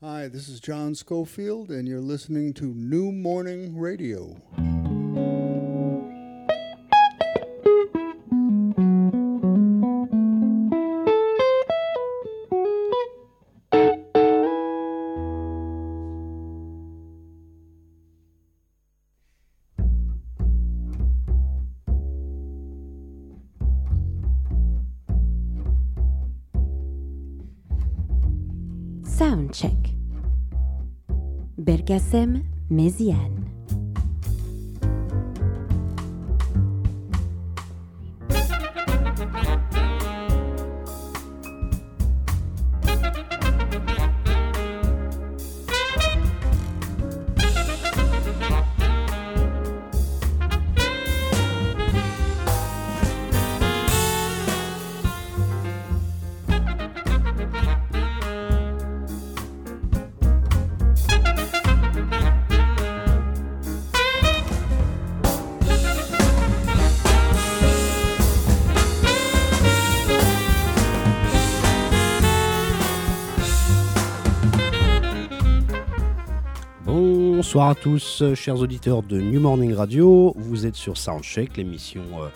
Hi, this is John Schofield, and you're listening to New Morning Radio. Bergasem Méziane. À tous, euh, chers auditeurs de New Morning Radio. Vous êtes sur Soundcheck, l'émission euh,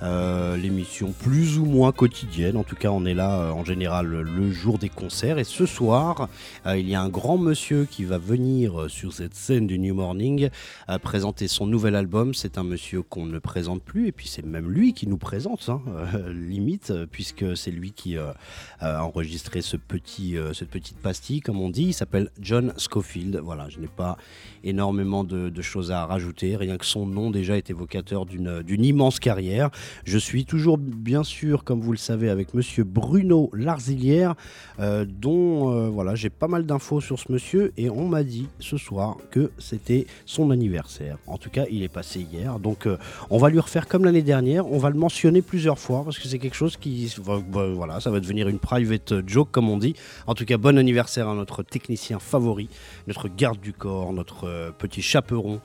l'émission plus ou moins quotidienne. En tout cas, on est là euh, en général le jour des concerts. Et ce soir, euh, il y a un grand monsieur qui va venir euh, sur cette scène du New Morning euh, présenter son nouvel album. C'est un monsieur qu'on ne présente plus. Et puis, c'est même lui qui nous présente, hein, euh, limite, euh, puisque c'est lui qui euh, a enregistré ce petit, euh, cette petite pastille, comme on dit. Il s'appelle John Scofield. Voilà, je n'ai pas énormément de, de choses à rajouter. Rien que son nom déjà est évocateur d'une immense carrière. Je suis toujours, bien sûr, comme vous le savez, avec monsieur Bruno Larzilière, euh, dont euh, voilà, j'ai pas mal d'infos sur ce monsieur. Et on m'a dit ce soir que c'était son anniversaire. En tout cas, il est passé hier. Donc, euh, on va lui refaire comme l'année dernière. On va le mentionner plusieurs fois parce que c'est quelque chose qui. Voilà, ça va devenir une private joke, comme on dit. En tout cas, bon anniversaire à notre technicien favori, notre garde du corps, notre petit chaperon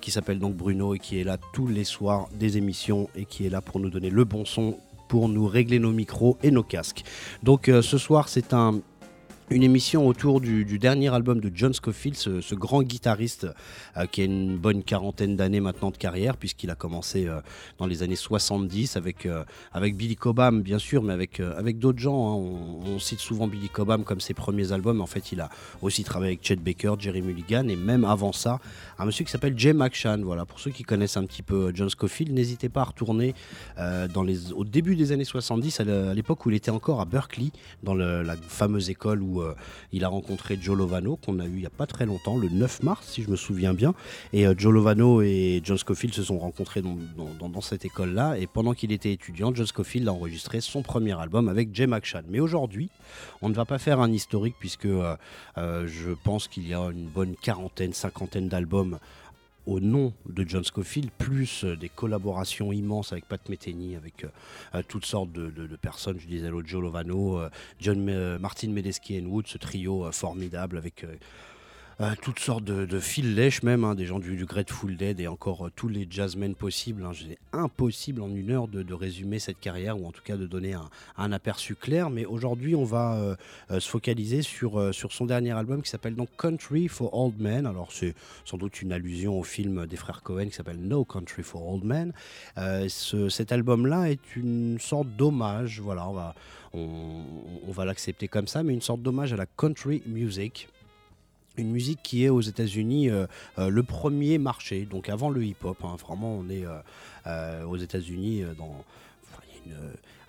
qui s'appelle donc Bruno et qui est là tous les soirs des émissions et qui est là pour nous donner le bon son, pour nous régler nos micros et nos casques. Donc euh, ce soir, c'est un une émission autour du, dernier album de John Scofield, ce, grand guitariste euh, qui a une bonne quarantaine d'années maintenant de carrière, puisqu'il a commencé euh, dans les années 70 avec, euh, avec Billy Cobham, bien sûr, mais avec, avec d'autres gens. hein. On, cite souvent Billy Cobham comme ses premiers albums. En fait, il a aussi travaillé avec Chet Baker, Jerry Mulligan, et même avant ça, un monsieur qui s'appelle Jay McShann. Voilà, pour ceux qui connaissent un petit peu John Scofield, n'hésitez pas à retourner dans les, au début des années 70, à l'époque où il était encore à Berkeley, dans la fameuse école où euh, il a rencontré Joe Lovano, qu'on a eu il n'y a pas très longtemps, le 9 mars, si je me souviens bien. Et euh, Joe Lovano et John Scofield se sont rencontrés dans, dans- cette école-là. Et pendant qu'il était étudiant, John Scofield a enregistré son premier album avec Jay McShann. Mais aujourd'hui, on ne va pas faire un historique, puisque euh, je pense qu'il y a une bonne quarantaine, cinquantaine d'albums au nom de John Scofield, plus euh, des collaborations immenses avec Pat Metheny, avec euh, euh, toutes sortes de, personnes. Je disais l'autre Joe Lovano, John Martin Medeski et Wood, ce trio formidable avec euh, toutes sortes de, de fil lèche même, hein, des gens du, du Grateful Dead et encore euh, tous les jazzmen possibles. hein. C'est impossible en une heure de, résumer cette carrière ou en tout cas de donner un, aperçu clair. Mais aujourd'hui, on va euh, se focaliser sur, son dernier album qui s'appelle donc Country for Old Men. Alors c'est sans doute une allusion au film des frères Cohen qui s'appelle No Country for Old Men. Ce- cet album-là est une sorte d'hommage, voilà, on va l'accepter comme ça, mais une sorte d'hommage à la country music. Une musique qui est aux États-Unis euh, euh, le premier marché, donc avant le hip-hop. hein. vraiment, on est euh, aux États-Unis dans. une,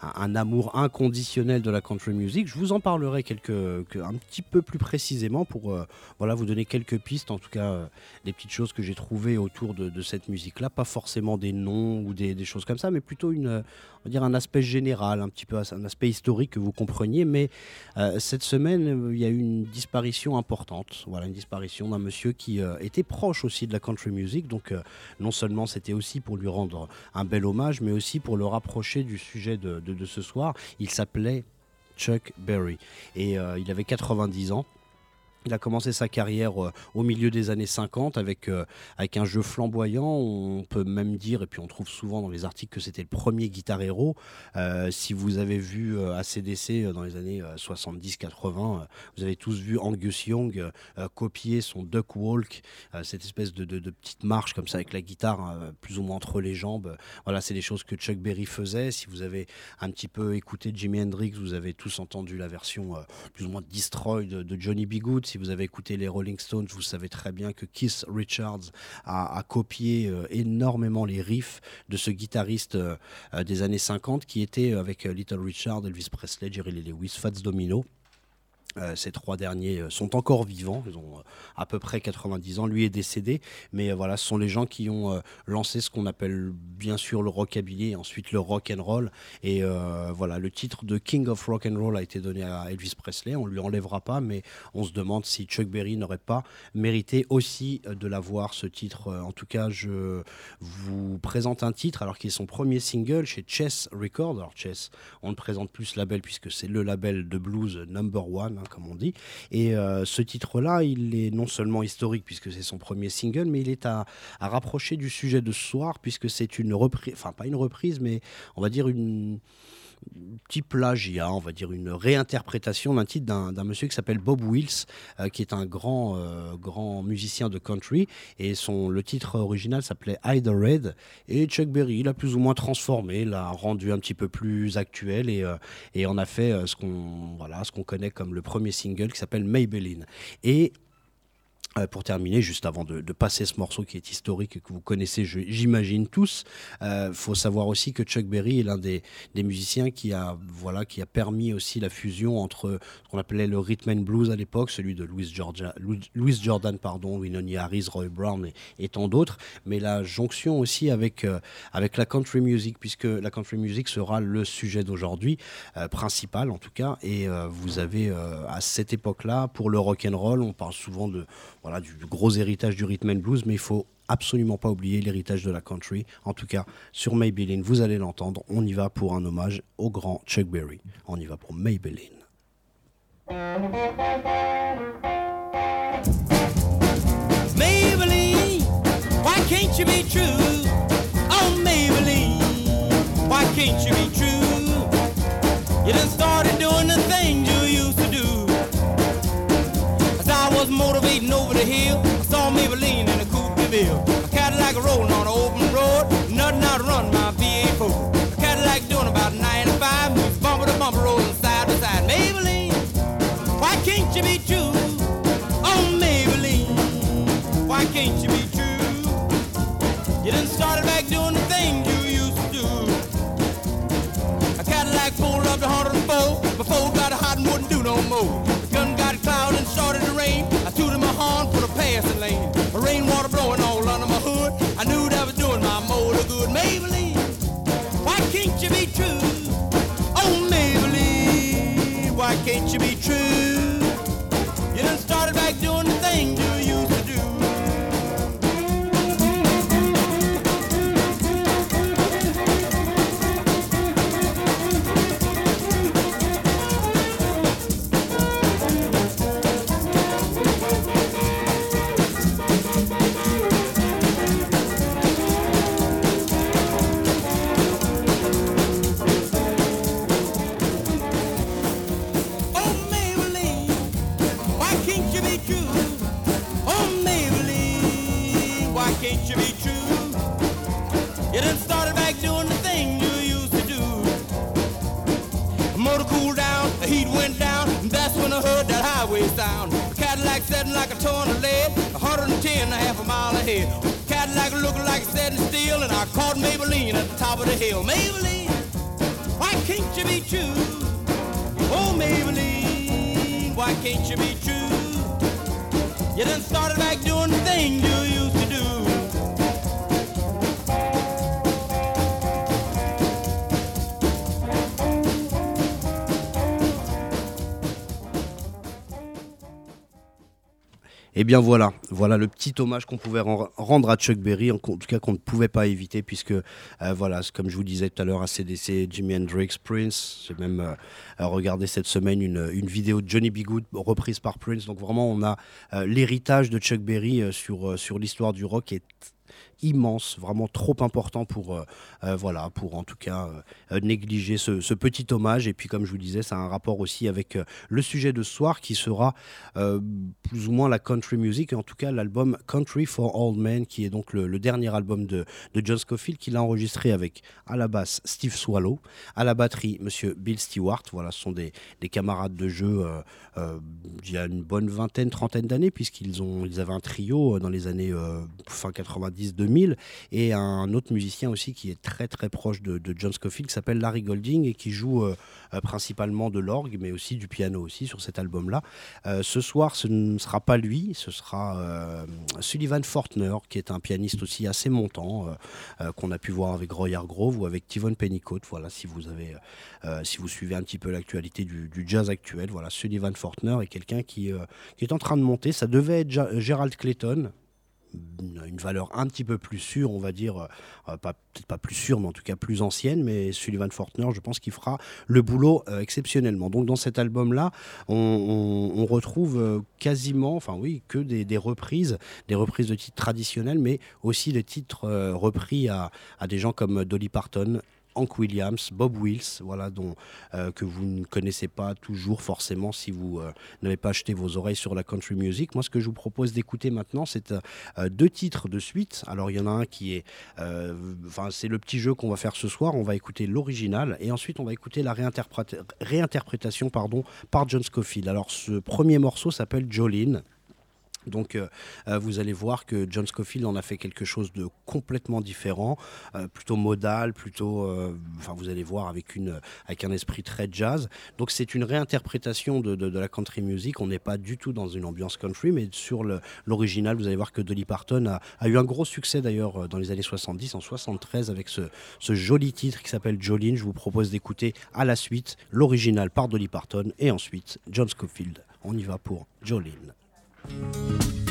un, amour inconditionnel de la country music. Je vous en parlerai quelques, que- un petit peu plus précisément pour euh, voilà, vous donner quelques pistes, en tout cas euh, des petites choses que j'ai trouvées autour de, cette musique-là. Pas forcément des noms ou des, choses comme ça, mais plutôt une, dire un aspect général, un petit peu un aspect historique que vous compreniez. Mais euh, cette semaine, il y a eu une disparition importante. Voilà, une disparition d'un monsieur qui était proche aussi de la country music. Donc, non seulement c'était aussi pour lui rendre un bel hommage, mais aussi pour le rapprocher du sujet de- de ce soir. Il s'appelait Chuck Berry et euh, il avait 90 ans. Il a commencé sa carrière euh, au milieu des années 50 avec, euh, avec un jeu flamboyant. On peut même dire, et puis on trouve souvent dans les articles que c'était le premier guitar héros. Euh, si vous avez vu ACDC dans les années 70-80, vous avez tous vu Angus Young copier son Duck Walk, cette espèce de, de, petite marche comme ça avec la guitare plus ou moins entre les jambes. Voilà, c'est des choses que Chuck Berry faisait. Si vous avez un petit peu écouté Jimi Hendrix, vous avez tous entendu la version plus ou moins Destroy de, de Johnny B. Good si vous avez écouté les Rolling Stones, vous savez très bien que Keith Richards a, copié euh, énormément les riffs de ce guitariste euh, euh, des années 50 qui était avec Little Richard, Elvis Presley, Jerry Lee Lewis, Fats Domino. Euh, ces trois derniers euh, sont encore vivants, ils ont euh, à peu près 90 ans. Lui est décédé, mais voilà, ce sont les gens qui ont lancé ce qu'on appelle bien sûr le rockabilly et ensuite le rock and roll. Et voilà, le titre de King of Rock and Roll a été donné à Elvis Presley. On lui enlèvera pas, mais on se demande si Chuck Berry n'aurait pas mérité aussi de l'avoir ce titre. En tout cas, je vous présente un titre alors qu'il est son premier single chez Chess Records. Alors Chess, on ne présente plus ce label puisque c'est le label de blues number one Comme on dit. Et euh, ce titre-là, il est non seulement historique puisque c'est son premier single, mais il est à rapprocher du sujet de ce soir puisque c'est une reprise, enfin pas une reprise, mais on va dire une petit plagiat, on va dire une réinterprétation d'un titre d'un monsieur qui s'appelle Bob Wills, euh, qui est un grand, euh, grand musicien de country. Et son, le titre original s'appelait Hide Red. Et Chuck Berry l'a plus ou moins transformé, l'a rendu un petit peu plus actuel et, euh, et en a fait ce qu'on voilà, ce qu'on connaît comme le premier single qui s'appelle Maybelline. Et euh, pour terminer, juste avant de, passer ce morceau qui est historique et que vous connaissez, j'imagine tous, il euh, faut savoir aussi que Chuck Berry est l'un des, musiciens qui a, voilà, qui a permis aussi la fusion entre ce qu'on appelait le rhythm and blues à l'époque, celui de Louis, Jordan, pardon, Winona Harris, Roy Brown et, tant d'autres, mais la jonction aussi avec, euh, avec la country music, puisque la country music sera le sujet d'aujourd'hui, principal en tout cas, et vous avez à cette époque-là, pour le rock and roll, on parle souvent de voilà, du, gros héritage du rhythm and blues, mais il faut absolument pas oublier l'héritage de la country. En tout cas, sur Maybelline, vous allez l'entendre, on y va pour un hommage au grand Chuck Berry. On y va pour Maybelline. Maybelline, why can't you be true? Oh Maybelline, why can't you be true? You started doing you motivating over the hill. I saw Maybelline in a coupe de ville. A Cadillac rolling on an open road. Nothing out to run my V8 A Cadillac doing about 95. Moves bumper to bumper, rolling side to side. Maybelline, why can't you be true? Oh, Maybelline, why can't you be true? You done started back doing the thing you used to do. A Cadillac pulled up to 104. Before got hot and wouldn't do no more. The gun got cloud and started to Maybelline, why can't you be true? Oh, Maybelline, why can't you be true? ain't you be true? You done started back doing the thing you used to do. Motor cooled down, the heat went down, that's when I heard that highway sound. Cadillac setting like a torn of lead, 110 and a half a mile ahead. Cadillac looking like it's setting still, and I caught Maybelline at the top of the hill. Maybelline, why can't you be true? Oh, Maybelline, why can't you be true? You done started back doing the Et eh bien voilà, voilà le petit hommage qu'on pouvait rendre à Chuck Berry, en tout cas qu'on ne pouvait pas éviter, puisque euh, voilà, comme je vous disais tout à l'heure, ACDC, Jimi Hendrix, Prince, j'ai même euh, regardé cette semaine une, vidéo de Johnny B. Reprise par Prince, donc vraiment on a euh, l'héritage de Chuck Berry sur, l'histoire du rock est immense, vraiment trop important pour, euh, euh, voilà, pour en tout cas euh, négliger ce, petit hommage. Et puis, comme je vous disais, ça a un rapport aussi avec le sujet de ce soir qui sera plus ou moins la country music, en tout cas l'album Country for Old Men, qui est donc le, dernier album de, John Scofield, qu'il a enregistré avec à la basse Steve Swallow, à la batterie Monsieur Bill Stewart. Voilà, ce sont des, des camarades de jeu il y a une bonne vingtaine, trentaine d'années, puisqu'ils ils avaient un trio dans les années fin 90-2000 et un autre musicien aussi qui est très très proche de, John Scofield qui s'appelle Larry Golding et qui joue euh, euh, principalement de l'orgue mais aussi du piano aussi sur cet album-là. Euh, ce soir, ce ne sera pas lui, ce sera Sullivan Fortner qui est un pianiste aussi assez montant qu'on a pu voir avec Roy Hargrove ou avec Tivon Pennycoat. Voilà, si vous avez, si vous suivez un petit peu l'actualité du, jazz actuel, voilà, Sullivan Fortner est quelqu'un qui, qui est en train de monter. Ça devait être Gerald Clayton, une valeur un petit peu plus sûre, on va dire, euh, pas, peut-être pas plus sûre, mais en tout cas plus ancienne. Mais Sullivan Fortner, je pense qu'il fera le boulot euh, exceptionnellement. Donc dans cet album-là, on, retrouve euh, quasiment, enfin oui, que des, reprises, des reprises de titres traditionnels, mais aussi de titres repris à des gens comme Dolly Parton, Hank Williams, Bob Wills, voilà, dont, euh, que vous ne connaissez pas toujours forcément si vous euh, n'avez pas acheté vos oreilles sur la country music. Moi, ce que je vous propose d'écouter maintenant, c'est euh, deux titres de suite. Alors, il y en a un qui est, enfin, c'est le petit jeu qu'on va faire ce soir. On va écouter l'original et ensuite on va écouter la réinterprétation, pardon, par John Scofield. Alors, ce premier morceau s'appelle Jolene. Donc euh, euh, vous allez voir que John Scofield en a fait quelque chose de complètement différent, euh, plutôt modal, plutôt, enfin vous allez voir avec une avec un esprit très jazz. Donc c'est une réinterprétation de, de, la country music. On n'est pas du tout dans une ambiance country, mais sur l'original, vous allez voir que Dolly Parton a, a eu un gros succès d'ailleurs dans les années 70, en 73 avec ce, ce joli titre qui s'appelle Jolene. Je vous propose d'écouter à la suite l'original par Dolly Parton et ensuite John Scofield. On y va pour Jolene. Jolene, Música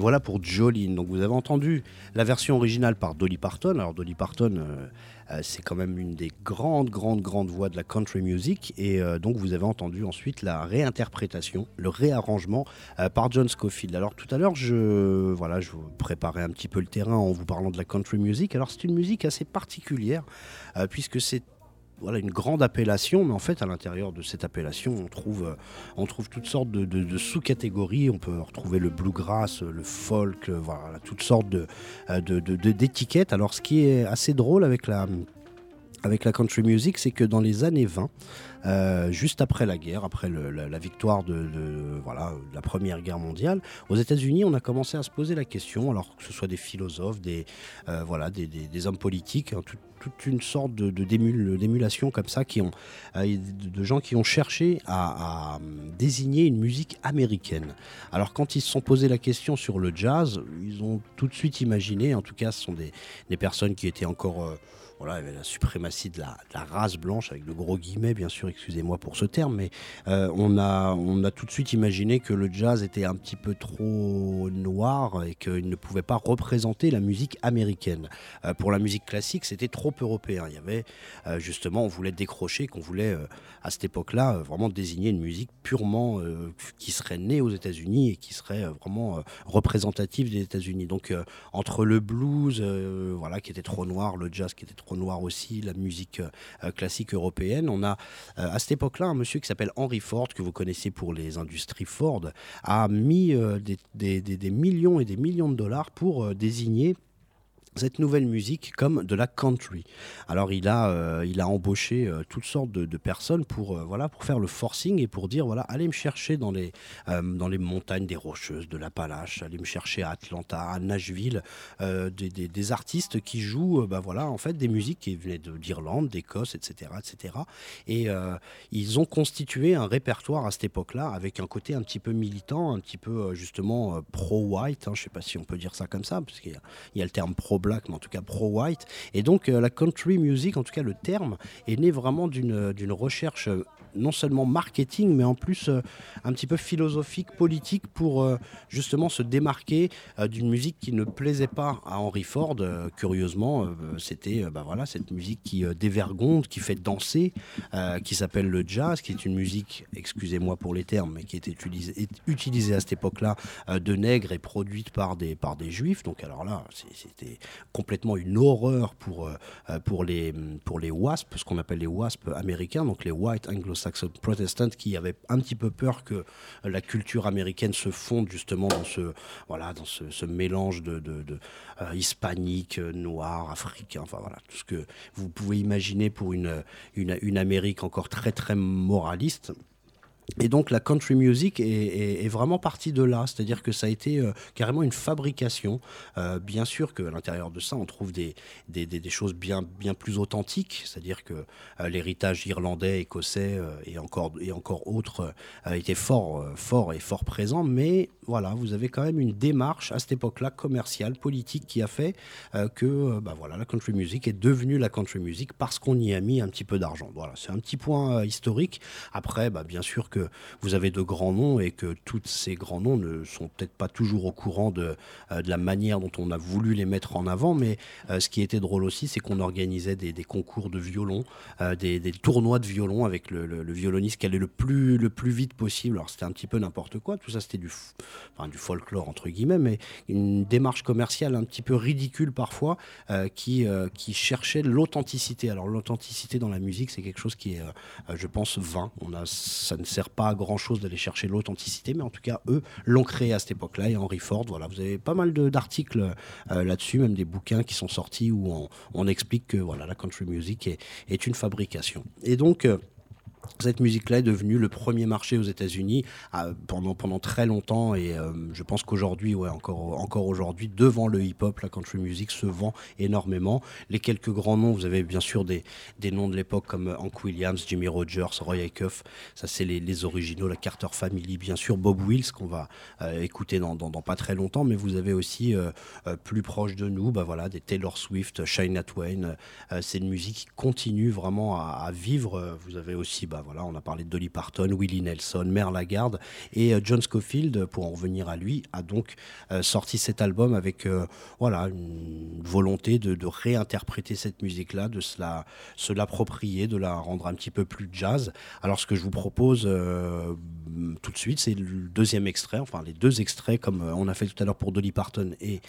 Voilà pour Jolene. Donc vous avez entendu la version originale par Dolly Parton. Alors Dolly Parton, euh, euh, c'est quand même une des grandes, grandes, grandes voix de la country music. Et euh, donc vous avez entendu ensuite la réinterprétation, le réarrangement par John Scofield. Alors tout à l'heure, je, voilà, je vous préparais un petit peu le terrain en vous parlant de la country music. Alors c'est une musique assez particulière puisque c'est voilà, une grande appellation, mais en fait, à l'intérieur de cette appellation, on trouve, euh, on trouve toutes sortes de, sous-catégories. On peut retrouver le bluegrass, le folk, euh, voilà, toutes sortes euh, d'étiquettes. Alors, ce qui est assez drôle avec la, avec la country music, c'est que dans les années 20, euh, juste après la guerre, après la, victoire de, voilà, la Première Guerre mondiale, aux États-Unis, on a commencé à se poser la question, alors que ce soit des philosophes, des, euh, voilà, des, hommes politiques, hein, toute une sorte de, d'émulation comme ça, qui ont, euh, de gens qui ont cherché à, désigner une musique américaine. Alors quand ils se sont posé la question sur le jazz, ils ont tout de suite imaginé, en tout cas ce sont des personnes qui étaient encore voilà, il y avait la suprématie de la, race blanche, avec de gros guillemets, bien sûr, excusez-moi pour ce terme, mais euh, on, a, on a tout de suite imaginé que le jazz était un petit peu trop noir et qu'il ne pouvait pas représenter la musique américaine. Euh, pour la musique classique, c'était trop européen. Il y avait, euh, justement, on voulait décrocher, qu'on voulait, à cette époque-là, vraiment désigner une musique purement qui serait née aux États-Unis et qui serait vraiment représentative des États-Unis. Donc, entre le blues, voilà, qui était trop noir, le jazz qui était trop noir aussi, la musique euh, classique européenne. On a euh, à cette époque-là un monsieur qui s'appelle Henry Ford, que vous connaissez pour les industries Ford, a mis euh, des, millions et des millions de dollars pour désigner cette nouvelle musique comme de la country. Alors il a, euh, il a embauché euh, toutes sortes de, personnes pour, euh, voilà, pour faire le forcing et pour dire voilà, allez me chercher dans les, dans les montagnes des Rocheuses, de l'Appalache, allez me chercher à Atlanta, à Nashville, des, des, artistes qui jouent bah, voilà, en fait, des musiques qui venaient d'Irlande, d'Écosse, etc., etc. Et ils ont constitué un répertoire à cette époque-là avec un côté un petit peu militant, un petit peu justement pro-white, hein, je ne sais pas si on peut dire ça comme ça, parce qu'il y, a le terme pro black, mais en tout cas pro-white. Et donc euh, la country music, en tout cas le terme, est né vraiment d'une recherche euh, non seulement marketing, mais en plus euh, un petit peu philosophique, politique, pour justement se démarquer d'une musique qui ne plaisait pas à Henry Ford. curieusement, c'était bah voilà, cette musique qui dévergonde, qui fait danser, qui s'appelle le jazz, qui est une musique, excusez-moi pour les termes, mais qui était utilisée, utilisée à cette époque-là de nègres et produite par des, par des juifs. Donc alors là, c'était complètement une horreur pour, euh, euh, pour, les, pour les WASP, ce qu'on appelle les WASP américains, donc les White Anglo-Saxon Protestants, qui avaient un petit peu peur que la culture américaine se fonde justement dans ce, voilà, dans ce, mélange de, de, euh, hispanique, noir, africain, enfin voilà, tout ce que vous pouvez imaginer pour une, une, une Amérique encore très très moraliste. Et donc la country music est, vraiment partie de là, c'est-à-dire que ça a été euh, carrément une fabrication. Euh, bien sûr qu'à l'intérieur de ça, on trouve des, choses bien, plus authentiques, c'est-à-dire que euh, l'héritage irlandais, écossais et, encore, autres était fort, fort et fort présent, mais voilà, vous avez quand même une démarche à cette époque-là commerciale, politique, qui a fait que bah voilà, la country music est devenue la country music parce qu'on y a mis un petit peu d'argent. Voilà, c'est un petit point historique. Après, bah, bien sûr que vous avez de grands noms et que tous ces grands noms ne sont peut-être pas toujours au courant de, euh, de, la manière dont on a voulu les mettre en avant. Mais euh, ce qui était drôle aussi, c'est qu'on organisait des, concours de violon, euh, des, tournois de violon avec le, violoniste qui allait le plus, le plus vite possible. Alors c'était un petit peu n'importe quoi. Tout ça, c'était du, enfin, du folklore entre guillemets, mais une démarche commerciale un petit peu ridicule parfois qui, qui cherchait l'authenticité. Alors l'authenticité dans la musique, c'est quelque chose qui est, je pense, vain. On a, ça ne sert pas grand chose d'aller chercher l'authenticité, mais en tout cas, eux l'ont créé à cette époque-là. Et Henry Ford, voilà, vous avez pas mal d'articles euh, là-dessus, même des bouquins qui sont sortis où on, explique que voilà, la country music est, une fabrication. Et donc, euh, cette musique-là est devenue le premier marché aux États-Unis euh, pendant, très longtemps et euh, je pense qu'aujourd'hui, encore, aujourd'hui, devant le hip-hop, la country music se vend énormément. Les quelques grands noms, vous avez bien sûr des, noms de l'époque comme Hank Williams, Jimmy Rogers, Roy Acuff, ça c'est les, originaux, la Carter Family, bien sûr Bob Wills qu'on va euh, écouter dans, pas très longtemps, mais vous avez aussi plus proche de nous, bah des Taylor Swift, Shania Twain. c'est une musique qui continue vraiment à, à vivre. Vous avez aussi bah voilà, on a parlé de Dolly Parton, Willie Nelson, Merle Lagarde et euh, John Scofield, pour en revenir à lui, a donc euh, sorti cet album avec voilà une volonté de, réinterpréter cette musique-là, de se l'approprier, de la rendre un petit peu plus jazz. Alors ce que je vous propose tout de suite, c'est le deuxième extrait, enfin les deux extraits comme on a fait tout à l'heure pour Dolly Parton et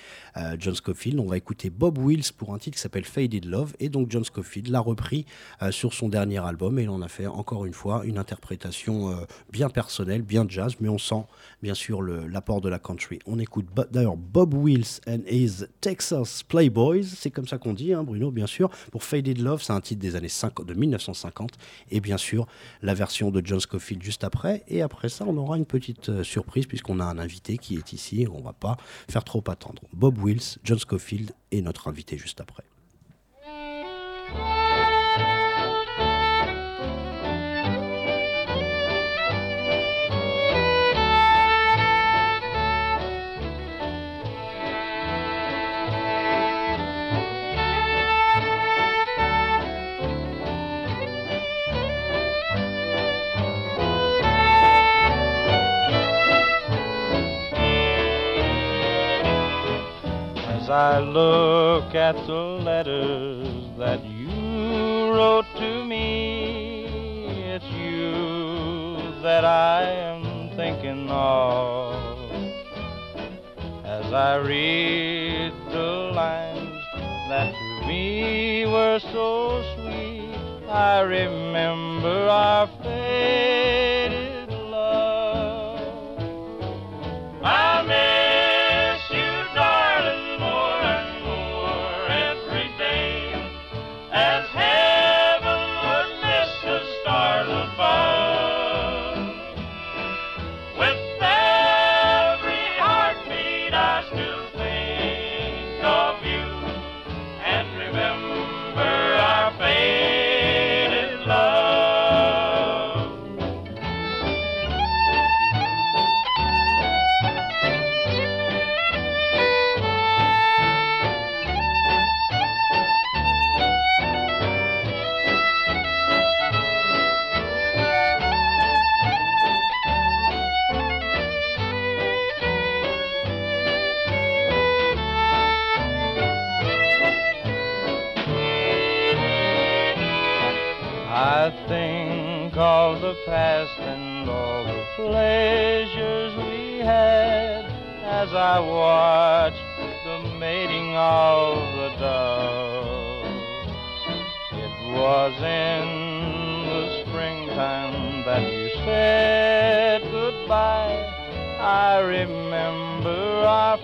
John Scofield. On va écouter Bob Wills pour un titre qui s'appelle Faded Love et donc John Scofield l'a repris sur son dernier album et il en a fait encore une fois une interprétation euh, bien personnelle, bien jazz, mais on sent bien sûr l'apport de la country. On écoute d'ailleurs Bob Wills and his Texas Playboys, c'est comme ça qu'on dit, hein, Bruno, bien sûr. Pour Faded Love, c'est un titre des années 50, de 1950, et bien sûr la version de John Scofield juste après. Et après ça, on aura une petite euh, surprise puisqu'on a un invité qui est ici, on va pas faire trop attendre. Bob Wills, John Scofield et notre invité juste après. I look at the letters that you wrote to me, it's you that I am thinking of. As I read the lines that to me were so sweet, I remember our faded past and all the pleasures we had as I watched the mating of the doves. It was in the springtime that you said goodbye. I remember our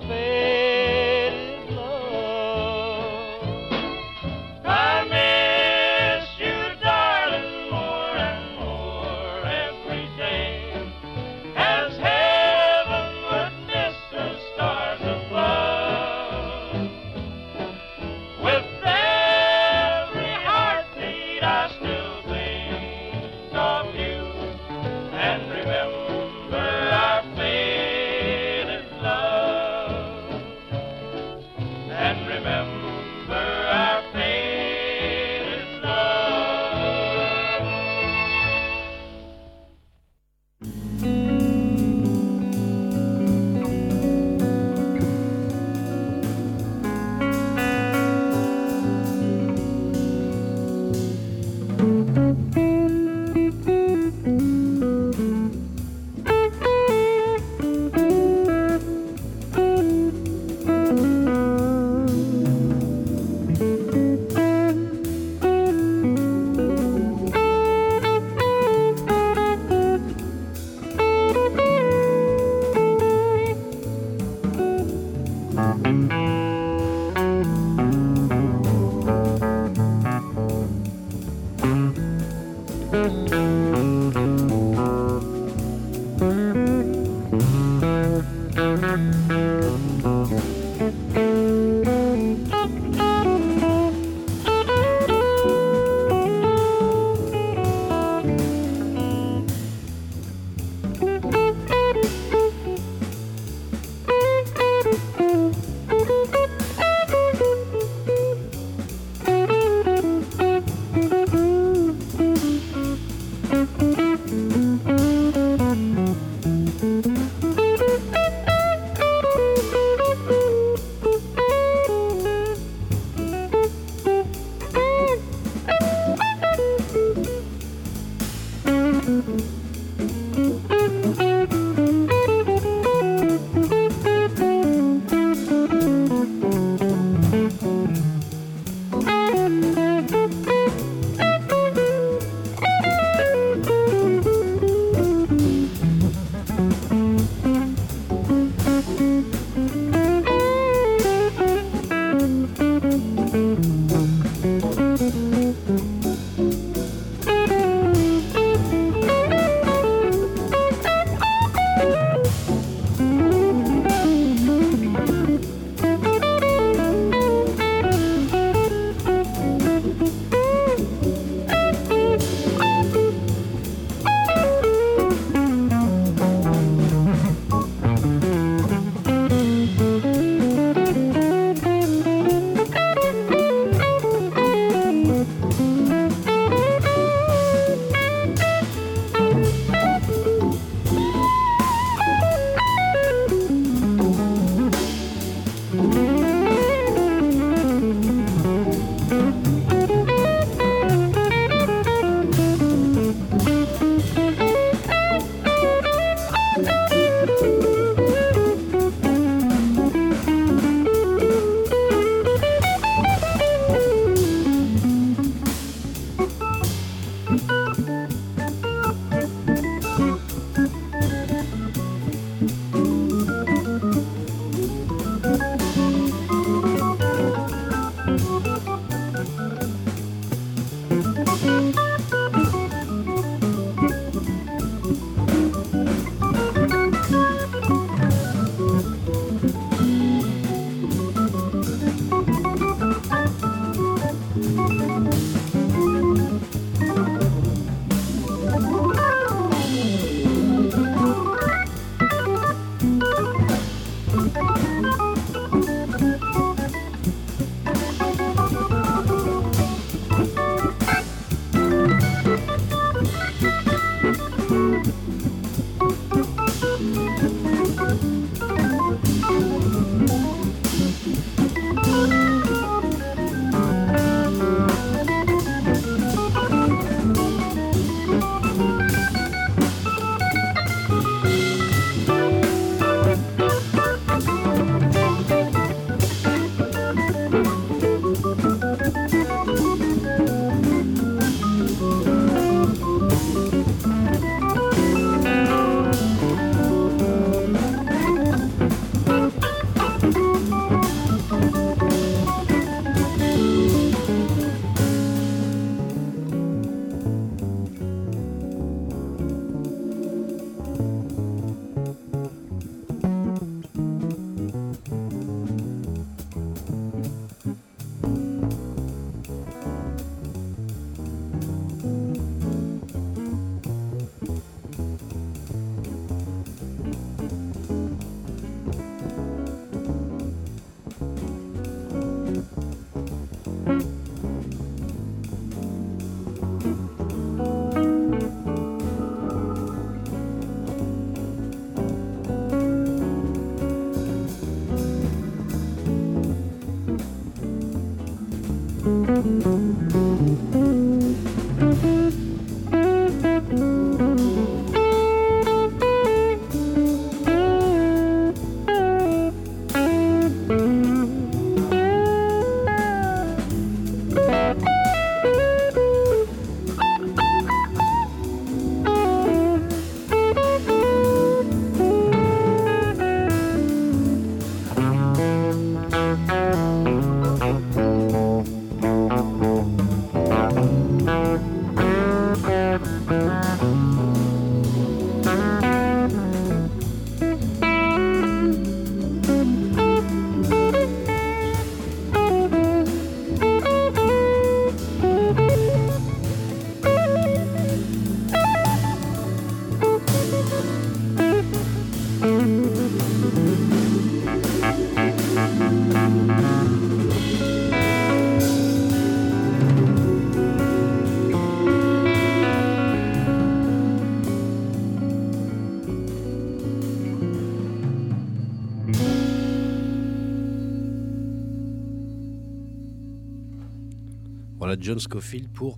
John Scofield pour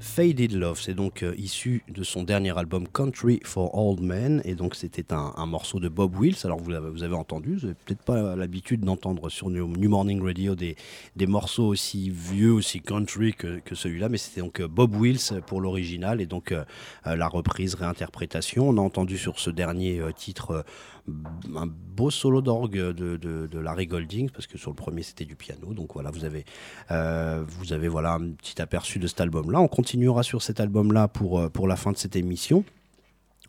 Faded Love, c'est donc euh, issu de son dernier album Country for Old Men, et donc c'était un, morceau de Bob Wills. Alors vous avez entendu, vous n'avez peut-être pas l'habitude d'entendre sur New, New Morning Radio des, des morceaux aussi vieux, aussi country que, que celui-là, mais c'était donc euh, Bob Wills pour l'original, et donc euh, la reprise, réinterprétation. On a entendu sur ce dernier titre un beau solo d'orgue de, de, Larry Golding, parce que sur le premier c'était du piano, donc voilà, vous avez euh, voilà un petit aperçu de cet album-là. On continuera sur cet album-là pour, euh, pour la fin de cette émission.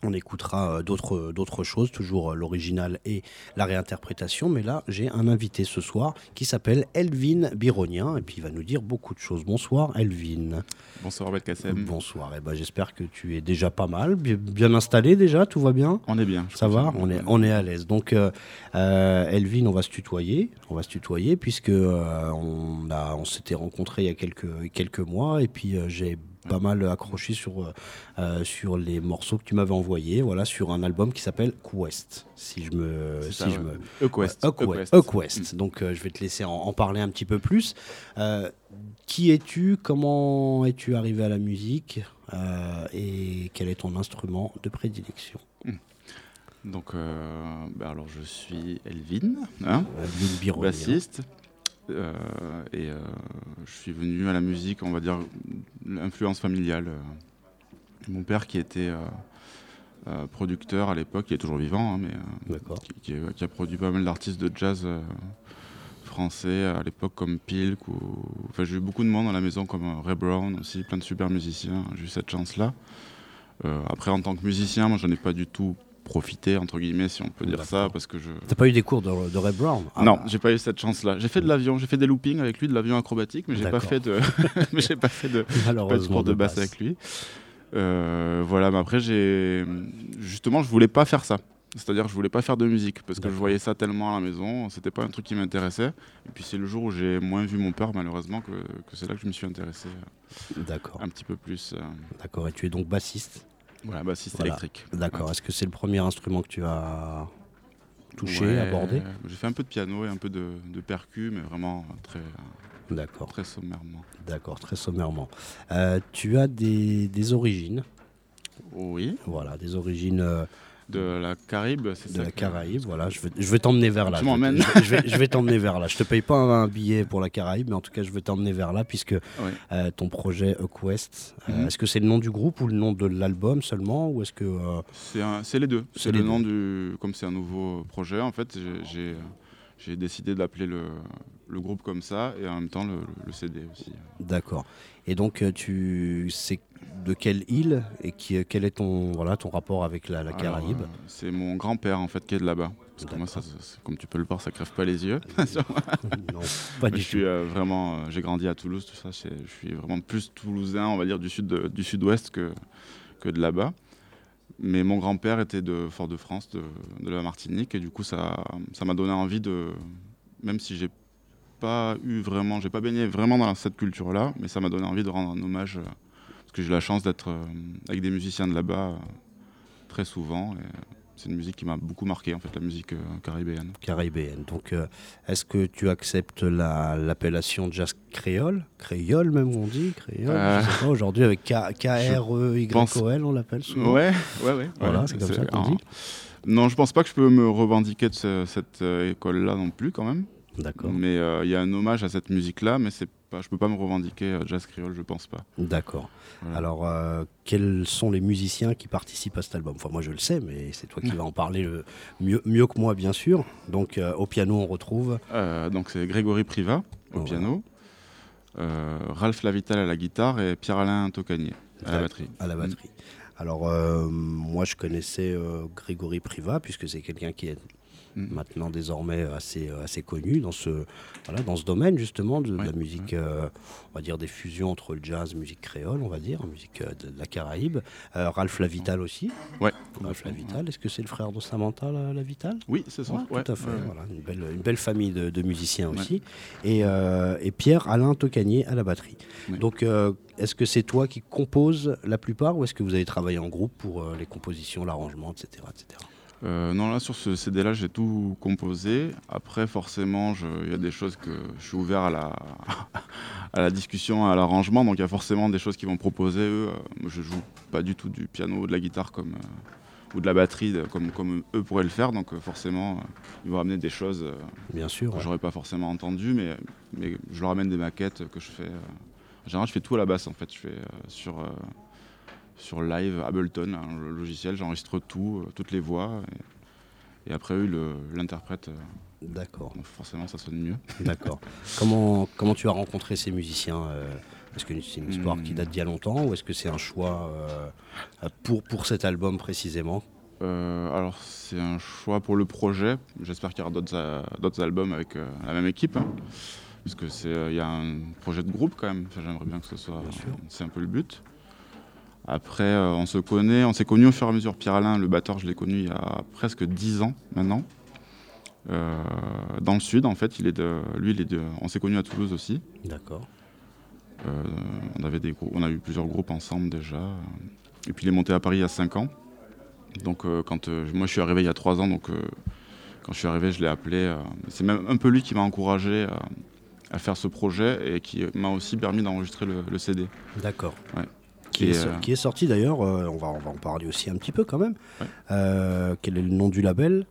On écoutera euh, d'autres d'autres choses, toujours euh, l'original et la réinterprétation. Mais là, j'ai un invité ce soir qui s'appelle Elvin Bironien et puis il va nous dire beaucoup de choses. Bonsoir Elvin. Bonsoir Belkacem. Bonsoir. Et ben, J'espère que tu es déjà pas mal, bien, installé déjà, tout va bien? On est bien. ça va, on est, on est à l'aise. Donc, euh, euh, Elvin, on va se tutoyer, on va se tutoyer puisque euh, on, a, on s'était rencontrés il y a quelques, quelques mois et puis euh, j'ai pas mal accroché sur, euh, euh, sur les morceaux que tu m'avais envoyés, voilà, sur un album qui s'appelle Quest, si je me, si ça, je ouais. me, Equest. Ouais, Equest. Equest. Equest. Donc euh, je vais te laisser en, en parler un petit peu plus. Euh, qui es-tu? Comment es-tu arrivé à la musique? Et quel est ton instrument de prédilection? Donc, euh, bah alors je suis Elvin, hein, Elvin Bironien. bassiste. Euh, et euh, je suis venu à la musique, on va dire, l'influence familiale. euh. Mon père qui était euh, producteur à l'époque, il est toujours vivant, hein, mais qui, qui- qui a produit pas mal d'artistes de jazz français à l'époque comme Pilk ou enfin j'ai eu beaucoup de monde à la maison comme Ray Brown aussi plein de super musiciens j'ai eu cette chance là après en tant que musicien moi j'en ai pas du tout profité entre guillemets si on peut dire ça parce que je T'as pas eu des cours de, de Ray Brown? Ah, non, j'ai pas eu cette chance-là. J'ai fait de l'avion, j'ai fait des loopings avec lui, de l'avion acrobatique, mais j'ai pas fait de, mais j'ai pas fait de, pas de cours de basse avec lui. Euh, voilà, mais après j'ai, justement, je voulais pas faire ça. C'est-à-dire, je voulais pas faire de musique parce que je D'accord. voyais ça tellement à la maison, c'était pas un truc qui m'intéressait. Et puis c'est le jour où j'ai moins vu mon père, malheureusement, que, que c'est là que je me suis intéressé euh, D'accord, un petit peu plus. euh, d'accord. Et tu es donc bassiste? Voilà, bassiste Voilà. électrique. D'accord. Ouais. Est-ce que c'est le premier instrument que tu as touché, Ouais, abordé J'ai fait un peu de piano et un peu de, de percu, mais vraiment très, D'accord, très sommairement. d'accord, très sommairement. Euh, tu as des, des origines, Oui. voilà, des origines euh, De la Caraïbe, c'est de la Caraïbe. Voilà, je vais, je vais t'emmener vers là. Tu Je vais- m'emmènes. Je, vais- je vais, je vais t'emmener vers là. Je te paye pas un, un billet pour la Caraïbe, mais en tout cas, je vais t'emmener vers là puisque Ouais. euh, ton projet Quest. Mhm. Est-ce que c'est le nom du groupe ou le nom de l'album seulement, ou est-ce que euh, C'est c'est les deux. C'est C'est le nom du. Comme c'est un nouveau projet, en fait, j'ai- décidé d'appeler le, le groupe comme ça et en même temps le, le CD aussi. D'accord. Et donc, euh, tu sais de quelle île et qui, quel est ton, voilà, ton rapport avec la, la Caraïbe euh, C'est mon grand-père en fait qui est de là-bas. Parce que moi, ça, comme tu peux le voir, ça crève pas les yeux. Non, pas je du suis tout. euh, vraiment. euh, j'ai grandi à Toulouse, tout ça. Je suis vraiment plus toulousain, on va dire, du sud de- du sud-ouest que, que de là-bas. Mais mon grand-père était de Fort-de-France, de, de la Martinique, et du coup, ça ça m'a donné envie de. Même si j'ai pas eu vraiment. J'ai pas baigné vraiment dans cette culture-là, mais ça m'a donné envie de rendre un hommage. euh, parce que j'ai la chance d'être euh, avec des musiciens de là-bas euh, très souvent. Et c'est une musique qui m'a beaucoup marqué, en fait, la musique euh, caribéenne. Caribéenne. Donc, euh, est-ce que tu acceptes la- l'appellation jazz créole? Créole, même, on dit Créole Euh, Je sais pas, aujourd'hui, avec K-R-E-Y-O-L, on l'appelle souvent. Ouais, ouais, ouais. Voilà, ouais, c'est comme ça qu'on dit. Non, je pense pas que je peux me revendiquer de ce- cette euh, école-là non plus, quand même. D'accord. Mais euh, il y a un hommage à cette musique-là, mais c'est pas, je peux pas me revendiquer euh, jazz créole, je pense pas. D'accord. Voilà. Alors, euh, quels sont les musiciens qui participent à cet album? Enfin, moi, je le sais, mais c'est toi qui vas en parler le mieux, mieux que moi, bien sûr. Donc, euh, au piano, on retrouve donc c'est Grégory Priva au Voilà. piano, Ralph Lavital à la guitare et Pierre-Alain Tocanier à la batterie. à la batterie. Alors, euh, moi, je connaissais Grégory Priva, puisque c'est quelqu'un qui est Mm. maintenant désormais assez, euh, assez connu dans ce, voilà, dans ce domaine, justement, de, la musique, euh, on va dire des fusions entre le jazz, musique créole, on va dire, musique euh, de, de la Caraïbe. Euh, Ralph Lavital aussi. Ouais. Ralph Lavital, est-ce que c'est le frère de Samantha La- Lavital Oui, c'est ça. Ouais, tout à fait. Voilà, une, belle, une belle famille de, de musiciens aussi. Et, euh, et Pierre Alain Tocanier à la batterie. Donc, euh, est-ce que c'est toi qui composes la plupart ou est-ce que vous avez travaillé en groupe pour euh, les compositions, l'arrangement, etc., etc. Euh, non, là, sur ce CD-là, j'ai tout composé. Après, forcément, il y a des choses que je suis ouvert à la, à la discussion, à l'arrangement. Donc il y a forcément des choses qu'ils vont proposer eux. Euh, je joue pas du tout du piano ou de la guitare comme euh, ou de la batterie comme, comme eux pourraient le faire. Donc forcément, ils vont ramener des choses euh, Bien sûr. que ouais. j'aurais pas forcément entendues, mais, mais je leur amène des maquettes que je fais. en général, je fais tout à la basse en fait. Je fais sur sur live Ableton, hein, le logiciel, j'enregistre tout, euh, toutes les voix. Et, et après eux, l'interprètent. euh, D'accord. donc forcément, ça sonne mieux. D'accord. comment, comment tu as rencontré ces musiciens euh, Est-ce que c'est une histoire qui Hmm. date d'il y a longtemps ou est-ce que c'est un choix pour, pour cet album précisément? Euh, alors, c'est un choix pour le projet. J'espère qu'il y aura d'autres albums avec euh, la même équipe. hein. parce que c'est euh, il y a un projet de groupe quand même. J'aimerais bien que ce soit. Bien sûr. C'est un peu le but. Après, euh, on se connaît, on s'est connus au fur et à mesure. Pierre Alain, le batteur, je l'ai connu il y a presque 10 ans maintenant. Euh, dans le sud, en fait, il est de, lui, il est de, on s'est connus à Toulouse aussi. D'accord. Euh, on, avait des grou- on a eu plusieurs groupes ensemble déjà. Et puis il est monté à Paris il y a 5 ans. Donc quand moi je suis arrivé il y a 3 ans, donc quand je suis arrivé je l'ai appelé. c'est même un peu lui qui m'a encouragé à, à faire ce projet et qui m'a aussi permis d'enregistrer le, le CD. D'accord. Ouais. Qui, est, euh, qui est sorti d'ailleurs, euh, on, va, on va en parler aussi un petit peu quand même. Ouais. Euh, quel est le nom du label?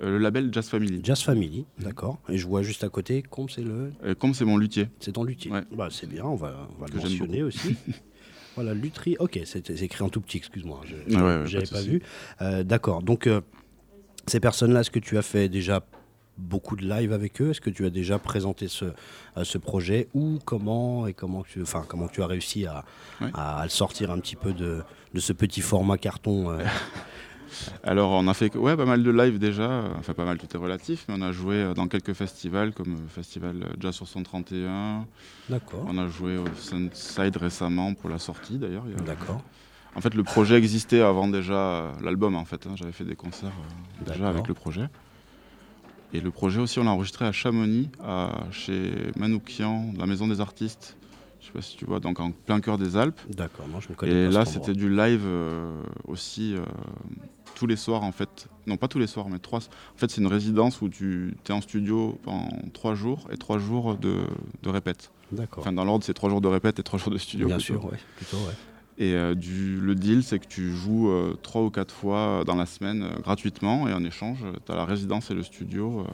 Le label Jazz Family. Jazz Family, d'accord. Et je vois juste à côté, comme c'est le, Et comme c'est mon luthier. c'est ton luthier. Ouais. Bah, c'est bien, on va, on va le mentionner aussi. voilà, lutherie. Ok, c'est écrit en tout petit, excuse-moi. Ouais, j'avais pas pas, vu. D'accord. Donc, ces personnes-là, est-ce que tu as fait déjà beaucoup de live avec eux Est-ce que tu as déjà présenté ce, euh, ce projet Ou comment et comment tu, enfin, comment tu as réussi à, à, à le sortir un petit peu de, de ce petit format carton euh, Alors on a fait ouais, pas mal de live déjà, enfin pas mal tout est relatif, mais on a joué euh, dans quelques festivals comme le festival Jazz sur 131, D'accord. on a joué au Sunside récemment pour la sortie d'ailleurs. D'accord. En fait, le projet existait avant déjà l'album. En fait, hein. j'avais fait des concerts euh, déjà avec le projet. Et le projet aussi, on l'a enregistré à Chamonix, à- chez Manoukian, la Maison des Artistes. Je sais pas si tu vois, donc en plein cœur des Alpes. D'accord. Non, je ne connais Et pas là, c'était du live euh, aussi euh, tous les soirs en fait. Non, pas tous les soirs, mais trois. En fait, c'est une résidence où tu es en studio pendant trois jours et trois jours de, de répète. D'accord. Enfin, dans l'ordre, c'est trois jours de répète et trois jours de studio. Bien plutôt. sûr, ouais. Plutôt, ouais. Et euh, du, le deal, c'est que tu joues euh, trois ou quatre fois dans la semaine euh, gratuitement et en échange, tu as la résidence et le studio euh,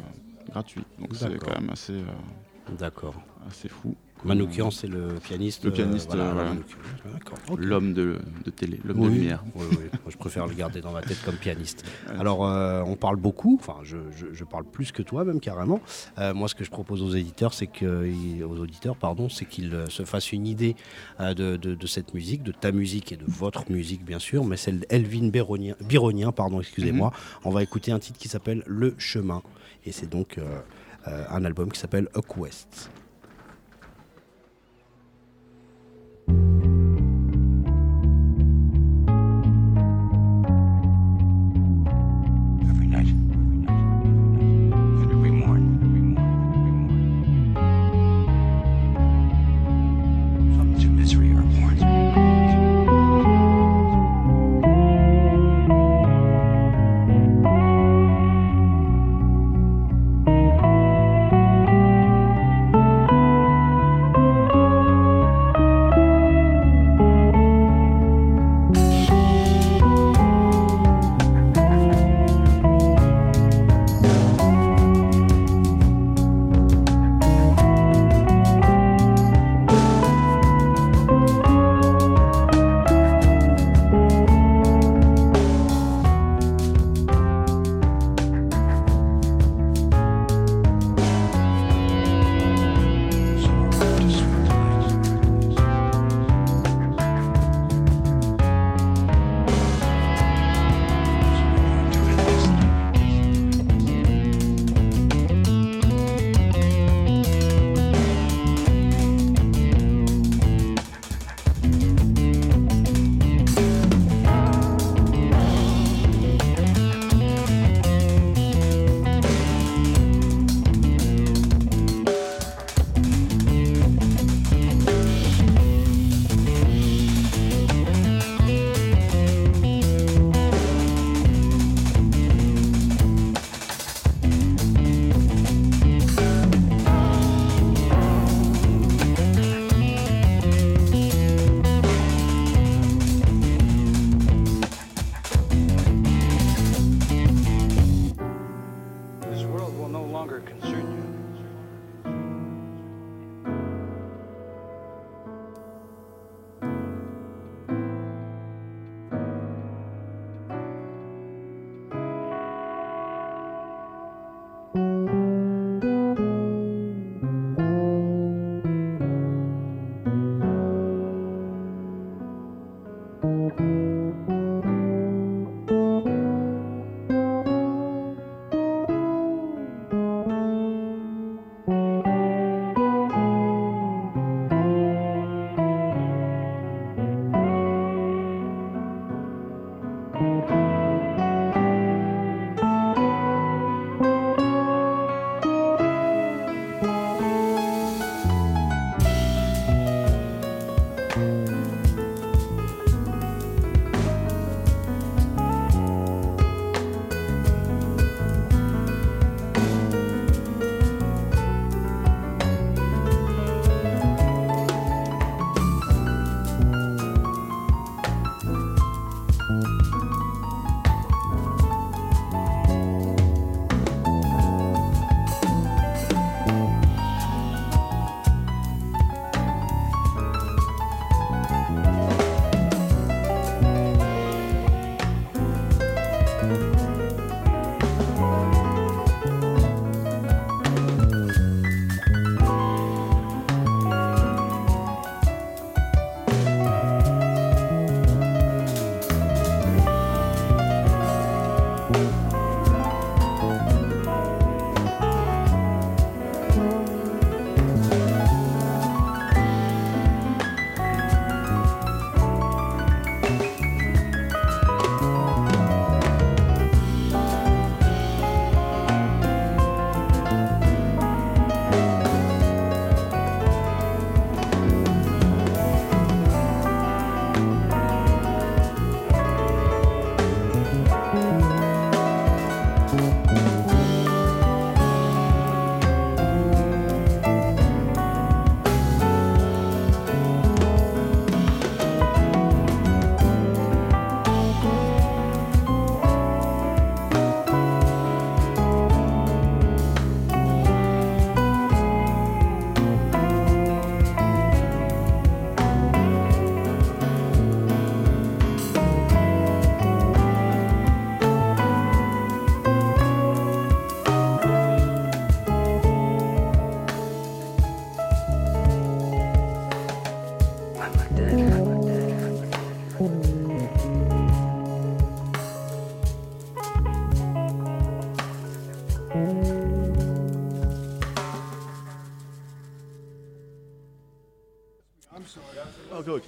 gratuit. Donc c'est quand même assez, euh, D'accord. assez fou. Manoukian, c'est le pianiste. Le pianiste, voilà, euh, voilà. D'accord. ok. L'homme de, de télé, l'homme Oui, de lumière. oui, oui. Moi, je préfère le garder dans ma tête comme pianiste. Alors, euh, on parle beaucoup, enfin, je, je- je parle plus que toi, même carrément. Euh, moi, ce que je propose aux éditeurs, c'est que, aux auditeurs, pardon, c'est qu'ils euh, se fassent une idée euh, de, de- de cette musique, de ta musique et de votre musique, bien sûr, mais celle d'Elvin Bironien, Bironien, pardon, excusez-moi. On va écouter un titre qui s'appelle Le Chemin, et c'est donc euh, euh, un album qui s'appelle A Quest. Thank you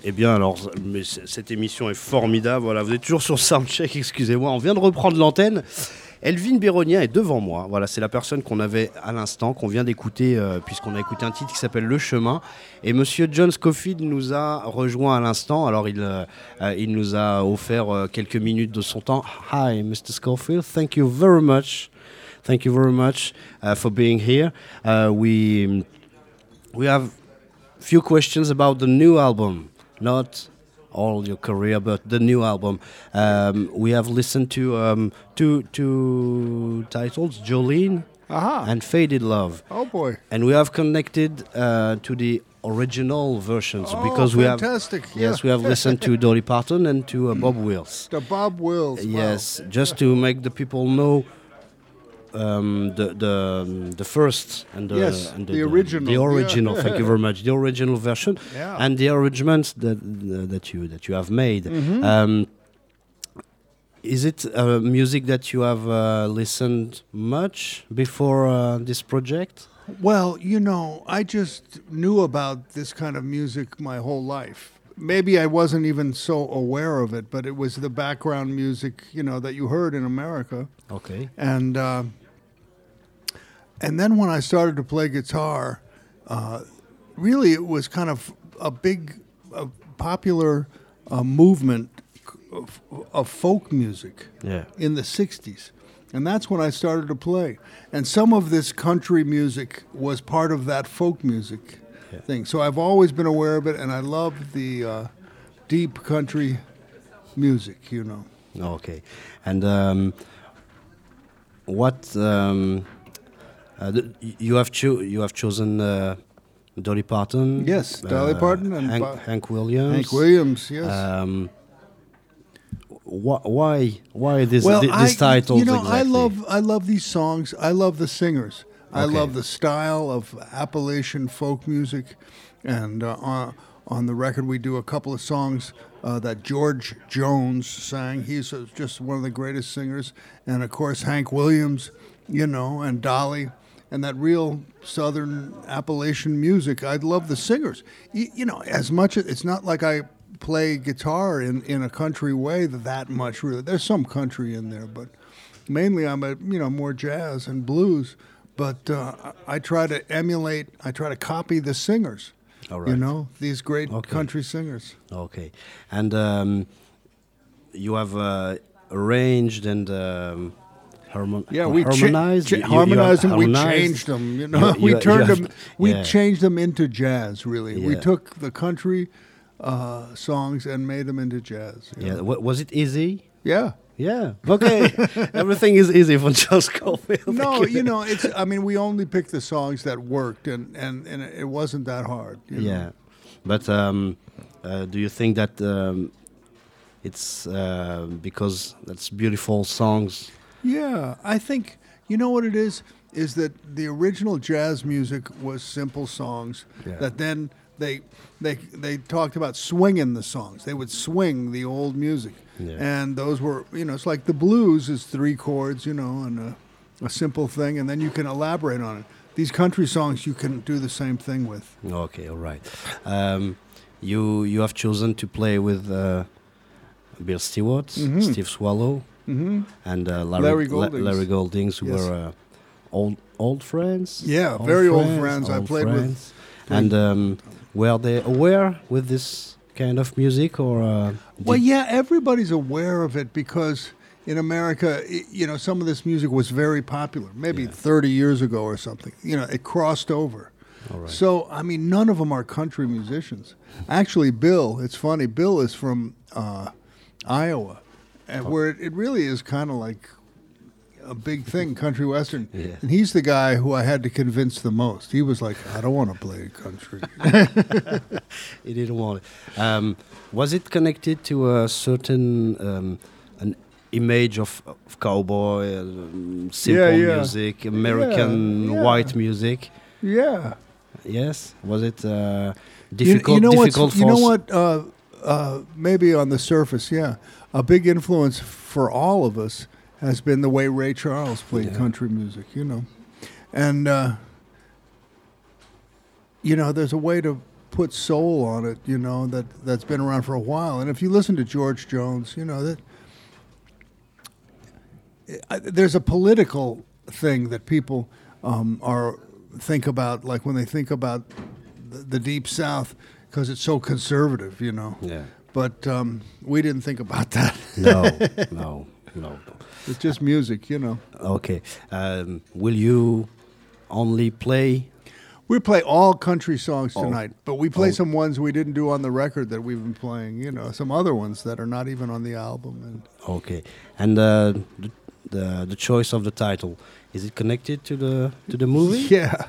Eh bien, alors, mais cette émission est formidable. Voilà, vous êtes toujours sur Soundcheck, excusez-moi. On vient de reprendre l'antenne. Elvin Béronien est devant moi. Voilà, c'est la personne qu'on avait à l'instant, qu'on vient d'écouter, euh, puisqu'on a écouté un titre qui s'appelle Le Chemin. Et Monsieur John Scofield nous a rejoint à l'instant. Alors, il, euh, euh, il nous a offert quelques minutes de son temps. Hi, Mr. Scofield. Thank you very much. Thank you very much uh, for being here. Uh, we we have few questions about the new album, not all your career, but the new album. Um, we have listened to um, two two titles, Jolene Aha. and Faded Love, oh boy. and we have connected uh, to the original versions Oh, because we have fantastic. yes yeah. we have listened to Dolly Parton and to uh, Bob Wills. The Bob Wills. wow. Yes, just to make the people know um, the the um, the first and the Yes, and the original, The yeah. original. Thank you very much. The original version Yeah. and the arrangements that that you that you have made. Mhm. Um, is it uh, music that you have uh, listened much before uh, this project? Well, you know, I just knew about this kind of music my whole life. Maybe I wasn't even so aware of it, but it was the background music, you know, that you heard in America. Okay. And uh, and then when I started to play guitar, uh, really it was kind of a big, uh, popular uh, movement of, of folk music Yeah. in the 60s. And that's when I started to play. And some of this country music was part of that folk music Yeah. thing. So I've always been aware of it, and I love the uh, deep country music, you know. Okay. And um, what um, Uh, you have cho- you have chosen uh, Dolly Parton. Yes, Dolly Parton and Hank, Hank Williams. Hank Williams, yes. Um, wh- why why this well, thi- this I, title? You know, exactly? I love I love these songs. I love the singers. I Okay. love the style of Appalachian folk music, and uh, on, on the record we do a couple of songs uh, that George Jones sang. He's uh, just one of the greatest singers, and of course Hank Williams, you know, and Dolly. And that real Southern Appalachian music, I love the singers. You, you know, as much as it's not like I play guitar in, in a country way that much really. There's some country in there, but mainly I'm a you know more jazz and blues. But uh, I try to emulate. I try to copy the singers. All You know these great Okay. country singers. Okay, and um, you have uh, arranged and um, harmon- Yeah, we cha- harmonized. cha- You- you- you harmonized have them. We changed them. You know, you- we you- you turned have- them. We yeah. changed them into jazz. Really, we took the country uh, songs and made them into jazz. Yeah, know. was it easy? yeah. Yeah. Okay. Everything is easy for Charles Scofield. No, you know, it's. I mean, we only picked the songs that worked, and and, and it wasn't that hard. you know. Yeah, but um, uh, do you think that um, it's uh, because that's beautiful songs? Yeah, I think you know what it is is that the original jazz music was simple songs Yeah. that then they they they talked about swinging the songs. They would swing the old music, Yeah. and those were you know it's like the blues is three chords, you know, and a, a simple thing, and then you can elaborate on it. These country songs you can do the same thing with. Okay, all right. Um, you you have chosen to play with uh, Bill Stewart, Mhm. Steve Swallow, hmm and uh, Larry, Larry La- Goldings. Larry Goldings, who Yes. were uh, old old friends. Yeah, very old friends. I old played with- And um, were they aware with this kind of music, or uh, Well, yeah, everybody's aware of it because in America, you know, some of this music was very popular, maybe Yeah. 30 years ago or something. You know, it crossed over. All right. So, I mean, none of them are country musicians. Actually, Bill, it's funny, Bill is from uh, Iowa, and Oh. where it, it really is kind of like a big thing, country western. Yeah. And he's the guy who I had to convince the most. He was like, I don't want to play country. He didn't want it. Um, was it connected to a certain um, an image of, of cowboy, um, simple yeah. music, American yeah. white music? yeah. Yes. Was it uh, You- difficult? You, know what's- difficult You know what? Uh, uh, maybe on the surface, yeah, a big influence for all of us has been the way Ray Charles played Yeah. country music. You know, and uh, you know, there's a way to put soul on it. You know that that's been around for a while. And if you listen to George Jones, you know that I, there's a political thing that people um, are think about, like when they think about the, the deep South, because it's so conservative, you know. Yeah. But um, we didn't think about that. No. no. No. It's just music, you know. Okay. Um, will you only play? We play all country songs All- tonight, but we play all- some ones we didn't do on the record that we've been playing. You know, some other ones that are not even on the album. And Okay. And uh, the, the the choice of the title is it connected to the to the movie? Yeah.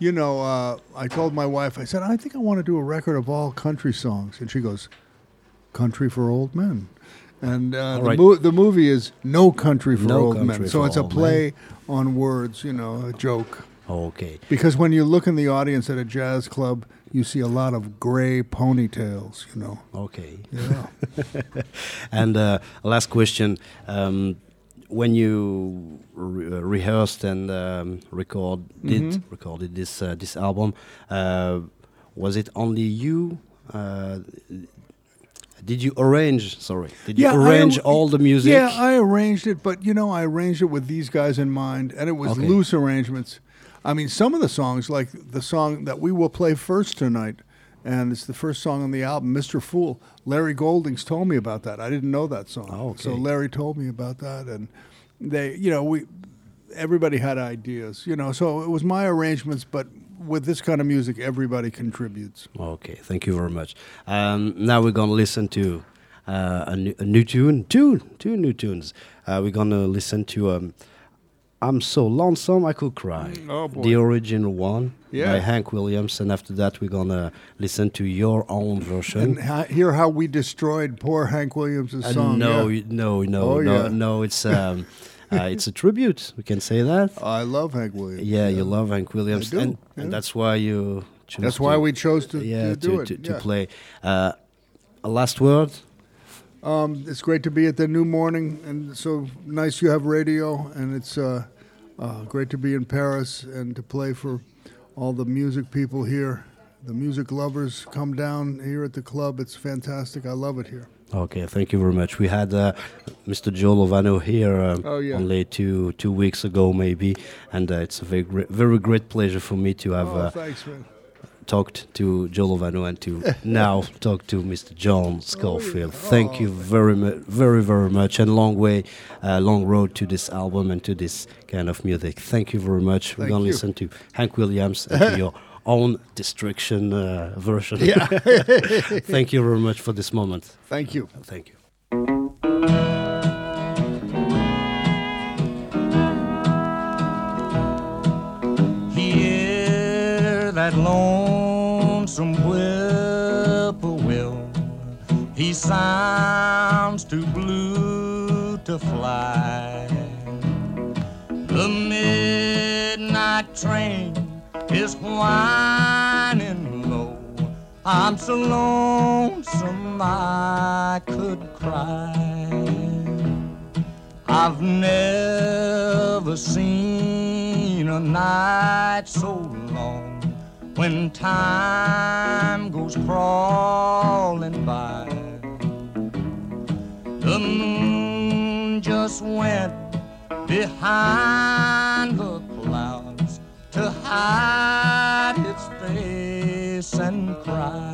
You know, uh, I told my wife, I said, I think I want to do a record of all country songs. And she goes, Country for Old Men. And uh, the, right. mo- the movie is No Country for No Old Men. So it's a play on words, you know, a joke. Okay. Because when you look in the audience at a jazz club, you see a lot of gray ponytails, you know. Okay. Yeah. And uh, last question: um, When you re- uh, rehearsed and um, record did Mhm. recorded this uh, this album, uh, was it only you? Did you arrange? Sorry, did you I arrange ar- all the music? Yeah, I arranged it, but you know, I arranged it with these guys in mind, and it was Okay. loose arrangements. I mean, some of the songs, like the song that we will play first tonight, and it's the first song on the album, "Mr. Fool." Larry Goldings told me about that. I didn't know that song, Oh, so. Larry told me about that, and they, you know, we, everybody had ideas, you know. So it was my arrangements, but with this kind of music, everybody contributes. Okay, thank you very much. Um, now we're gonna listen to uh, a, new, a new tune, two two new tunes. Uh, we're gonna listen to um, I'm So Lonesome I Could Cry. Oh, boy. The original one Yeah. by Hank Williams, and after that, we're gonna listen to your own version. And ha- hear how we destroyed poor Hank Williams' Uh, song. no, yeah. no, no, Oh, no, yeah. no. It's um, uh, it's a tribute. We can say that. I love Hank Williams. Yeah, you love Hank Williams, and, yeah. and that's why you. That's to, why we chose to, yeah to do it. to, to yeah. play. Uh, a last word. Um, it's great to be at the New Morning, and so nice you have radio, and it's uh, uh, great to be in Paris and to play for all the music people here. The music lovers come down here at the club. It's fantastic. I love it here. Okay, thank you very much. We had uh, Mr. Joe Lovano here um, Oh, yeah. only two two weeks ago, maybe, and uh, it's a very great, very great pleasure for me to have Oh, uh, thanks, talked to Joe Lovano and to now talk to Mr. John Schofield. Thank you very much, very very much, and long way, uh, long road to this album and to this kind of music. Thank you very much. We're gonna you. listen to Hank Williams and to your own destruction uh, version. Yeah. Thank you very much for this moment. Thank you. Thank you. Hear that lonesome whippoorwill. He sounds too blue to fly. The midnight train is whining low. I'm so lonesome I could cry. I've never seen a night so long when time goes crawling by. The moon just went behind the to hide its face and cry.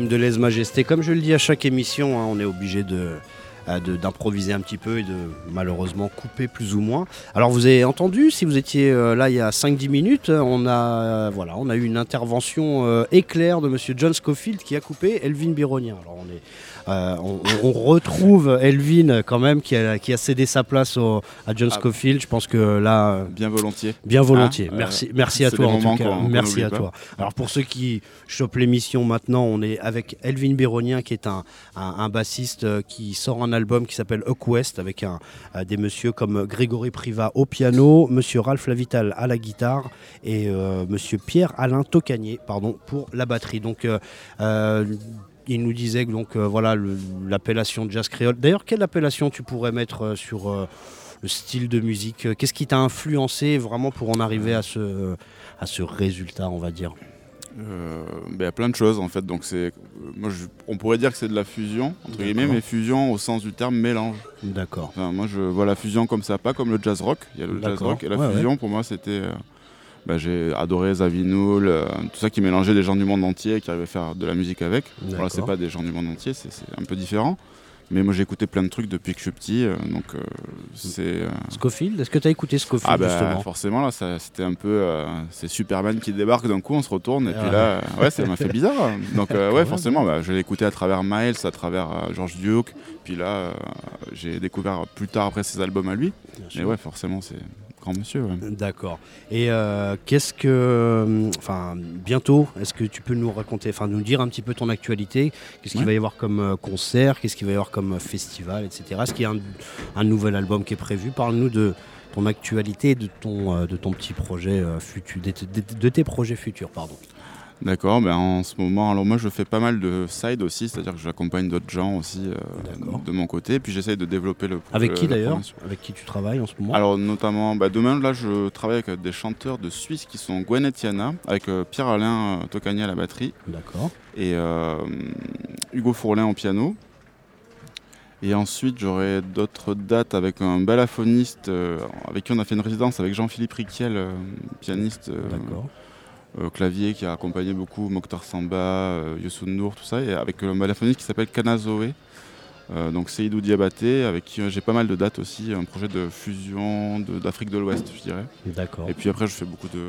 De lèse-majesté. Comme je le dis à chaque émission, hein, on est obligé de euh, de- d'improviser un petit peu et de malheureusement couper plus ou moins. Alors vous avez entendu, si vous étiez euh, là il y a 5-10 minutes, on a, euh, voilà, on a eu une intervention euh, éclair de Monsieur John Scofield qui a coupé Elvin Bironien. Alors on, est, euh, on, on retrouve Elvin quand même qui a, qui a cédé sa place au- à John Ah. Scofield. Je pense que là... euh, Bien volontiers. Bien volontiers. Hein, merci, euh, merci à toi en tout cas. merci à pas. toi. Alors pour ceux qui chopent l'émission maintenant, on est avec Elvin Béronien qui est un, un- un bassiste euh, qui sort un album qui s'appelle West avec un, euh, des messieurs comme Grégory Privat au piano, monsieur Ralph Lavital à la guitare et euh, monsieur Pierre-Alain Tocanier pardon, pour la batterie. Donc euh, euh, il nous disait que donc euh, voilà l'appellation jazz créole. D'ailleurs, quelle appellation tu pourrais mettre euh, sur euh, le style de musique? Euh, Qu'est-ce qui t'a influencé vraiment pour en arriver à ce, à ce résultat, on va dire? Euh, ben, il y a plein de choses en fait. Donc c'est, euh, moi, je- on pourrait dire que c'est de la fusion entre guillemets, mais fusion au sens du terme mélange. D'accord. Enfin, moi, je vois la fusion comme ça, pas comme le jazz rock. Il y a le jazz rock et la Ouais, fusion pour moi c'était. euh, bah, j'ai adoré Zavinoul, euh, tout ça qui mélangeait des gens du monde entier, qui arrivait à faire de la musique avec. Voilà, c'est pas des gens du monde entier, c'est un peu différent. Mais moi j'ai écouté plein de trucs depuis que je suis petit, euh, donc euh, c'est. Scofield, est-ce que tu as écouté Scofield ah bah justement? forcément là c'était un peu c'est Superman qui débarque d'un coup on se retourne et puis là ouais ça m'a fait bizarre donc ouais forcément bah, je l'ai écouté à travers Miles à travers George Duke puis là j'ai découvert plus tard après ses albums à lui mais ouais forcément c'est grand monsieur ouais. D'accord. Et euh, qu'est-ce que, euh, enfin, bientôt, est-ce que tu peux nous raconter, enfin, nous dire un petit peu ton actualité? Qu'est-ce qu'il va y avoir comme euh, concert? Qu'est-ce qu'il va y avoir comme festival, etc. Est-ce qu'il y a un, un nouvel album qui est prévu? Parle-nous de ton actualité de ton, de ton petit projet futur, de, de- de tes projets futurs, pardon. D'accord ben en ce moment alors moi je fais pas mal de side aussi c'est à dire que j'accompagne d'autres gens aussi euh, de mon côté puis j'essaye de développer le Avec qui d'ailleurs. Avec qui tu travailles en ce moment Alors notamment, bah, demain là je travaille avec euh, des chanteurs de Suisse qui sont Gwen et Tiana, avec euh, Pierre-Alain euh, Tocani à la batterie D'accord. et Hugo Fourlin au piano. Et ensuite j'aurai d'autres dates avec un balafoniste avec qui on a fait une résidence avec Jean-Philippe Riquiel, pianiste D'accord. Euh, clavier qui a accompagné beaucoup Mokhtar Samba, euh, Youssou N'Dour, tout ça, et avec un balafoniste qui s'appelle Kanazoé. Euh, donc Seydou Diabaté, avec qui euh, j'ai pas mal de dates aussi, un projet de fusion d'Afrique de l'Ouest, je dirais. D'accord. Et puis après, je fais beaucoup de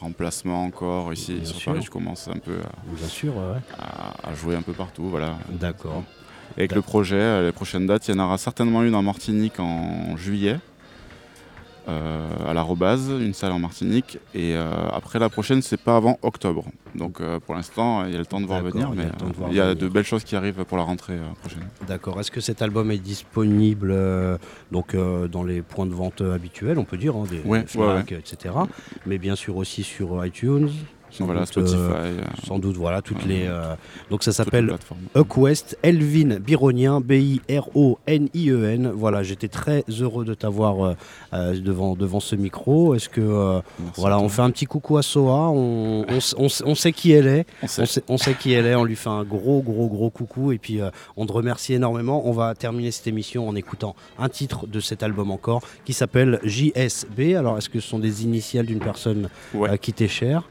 remplacements encore ici Bien sur sûr. Paris. Je commence un peu à, Bien sûr, ouais, à- à jouer un peu partout, voilà. D'accord. Et avec le projet, euh, les prochaines dates, il y en aura certainement une en Martinique en juillet, euh, à la Robase, une salle en Martinique. Et euh, après la prochaine, c'est pas avant octobre. Donc euh, pour l'instant, il y a le temps de voir venir, il y a mais euh, il y a de belles choses qui arrivent pour la rentrée euh, prochaine. D'accord. Est-ce que cet album est disponible euh, donc euh, dans les points de vente habituels, on peut dire, hein, des, etc. Mais bien sûr aussi sur iTunes, Sans voilà, doute, Spotify, euh, euh, sans doute, voilà, toutes les. euh, donc ça s'appelle. West, Elvin Bironien, B-I-R-O-N-I-E-N. Voilà, j'étais très heureux de t'avoir euh, euh, devant, devant ce micro. Est-ce que. euh, voilà, on fait un petit coucou à Soa, on, on sait qui elle est. On sait. Qui elle est, on lui fait un gros, gros, gros coucou et puis euh, on te remercie énormément. On va terminer cette émission en écoutant un titre de cet album encore qui s'appelle JSB. Alors, est-ce que ce sont des initiales d'une personne euh, qui t'est chère?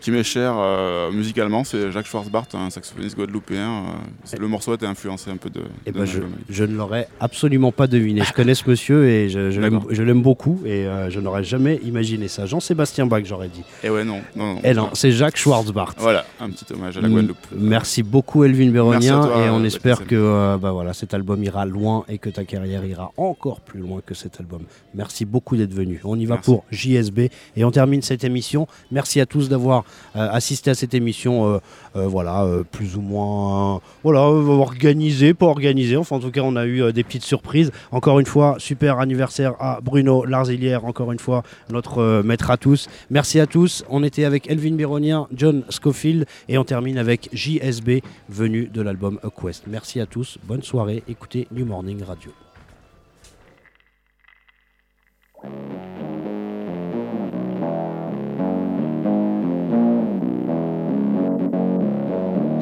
Qui m'est cher euh, musicalement, c'est Jacques Schwarzbart, un saxophoniste guadeloupéen. euh, le morceau a été influencé un peu de. Eh de ben, mon je, je ne l'aurais absolument pas deviné. Je connais ce monsieur et je, je l'aime- beaucoup et euh, je n'aurais jamais imaginé ça. Jean-Sébastien Bach, j'aurais dit. Et ouais, non, non, non. Eh non, c'est Jacques Schwarzbart. Voilà, un petit hommage à la M- Guadeloupe. Merci beaucoup Elvin Béronien toi, et on espère que bah voilà, cet album ira loin et que ta carrière ira encore plus loin que cet album. Merci beaucoup d'être venu. On y va Merci. pour JSB et on termine cette émission. Merci à tous d'avoir euh, assisté à cette émission euh, euh, voilà, plus ou moins voilà, organisée, pas organisée. Enfin en tout cas, on a eu des petites surprises. Encore une fois, super anniversaire à Bruno Larzilière, encore une fois notre maître à tous. Merci à tous. On était avec Elvin Béronien, John Schofield et on termine avec JSB venu de l'album Quest. Merci à tous. Bonne soirée. Écoutez New Morning Radio.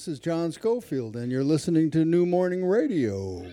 This is John Schofield, and you're listening to New Morning Radio.